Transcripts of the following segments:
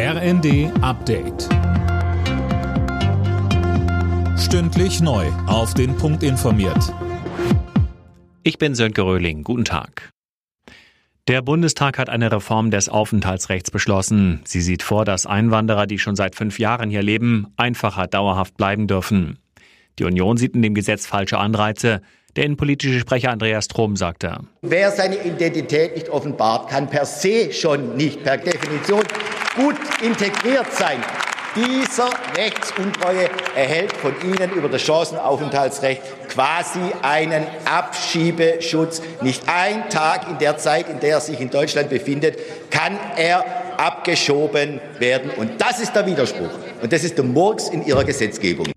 RND Update. Stündlich neu. Auf den Punkt informiert. Ich bin Sönke Röhling. Guten Tag. Der Bundestag hat eine Reform des Aufenthaltsrechts beschlossen. Sie sieht vor, dass Einwanderer, die schon seit fünf Jahren hier leben, einfacher dauerhaft bleiben dürfen. Die Union sieht in dem Gesetz falsche Anreize. Der innenpolitische Sprecher Andreas Trom sagte. Wer seine Identität nicht offenbart, kann per se schon nicht per Definition gut integriert sein. Dieser Rechtsuntreue erhält von Ihnen über das Chancenaufenthaltsrecht quasi einen Abschiebeschutz. Nicht ein Tag in der Zeit, in der er sich in Deutschland befindet, kann er abgeschoben werden. Und das ist der Widerspruch. Und das ist der Murks in Ihrer Gesetzgebung.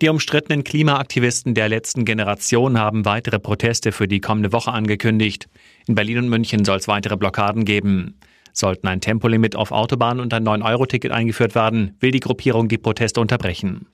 Die umstrittenen Klimaaktivisten der letzten Generation haben weitere Proteste für die kommende Woche angekündigt. In Berlin und München soll es weitere Blockaden geben. Sollten ein Tempolimit auf Autobahnen und ein 9-Euro-Ticket eingeführt werden, will die Gruppierung die Proteste unterbrechen.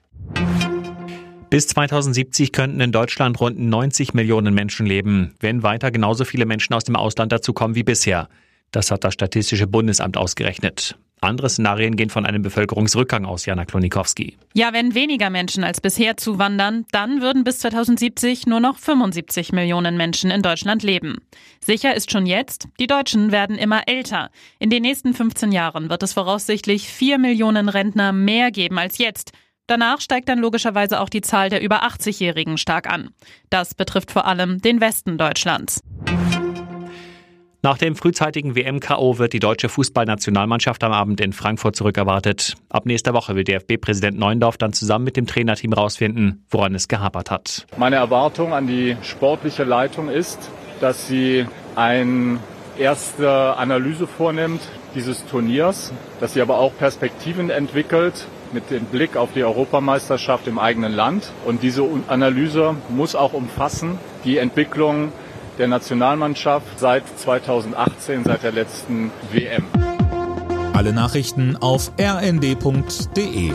Bis 2070 könnten in Deutschland rund 90 Millionen Menschen leben, wenn weiter genauso viele Menschen aus dem Ausland dazukommen wie bisher. Das hat das Statistische Bundesamt ausgerechnet. Andere Szenarien gehen von einem Bevölkerungsrückgang aus, Jana Klonikowski. Ja, wenn weniger Menschen als bisher zuwandern, dann würden bis 2070 nur noch 75 Millionen Menschen in Deutschland leben. Sicher ist schon jetzt, die Deutschen werden immer älter. In den nächsten 15 Jahren wird es voraussichtlich 4 Millionen Rentner mehr geben als jetzt. Danach steigt dann logischerweise auch die Zahl der über 80-Jährigen stark an. Das betrifft vor allem den Westen Deutschlands. Nach dem frühzeitigen WM-KO wird die deutsche Fußballnationalmannschaft am Abend in Frankfurt zurückerwartet. Ab nächster Woche will DFB-Präsident Neundorf dann zusammen mit dem Trainerteam rausfinden, woran es gehapert hat. Meine Erwartung an die sportliche Leitung ist, dass sie eine erste Analyse vornimmt dieses Turniers, dass sie aber auch Perspektiven entwickelt mit dem Blick auf die Europameisterschaft im eigenen Land. Und diese Analyse muss auch umfassen die Entwicklung der Nationalmannschaft seit 2018, seit der letzten WM. Alle Nachrichten auf rnd.de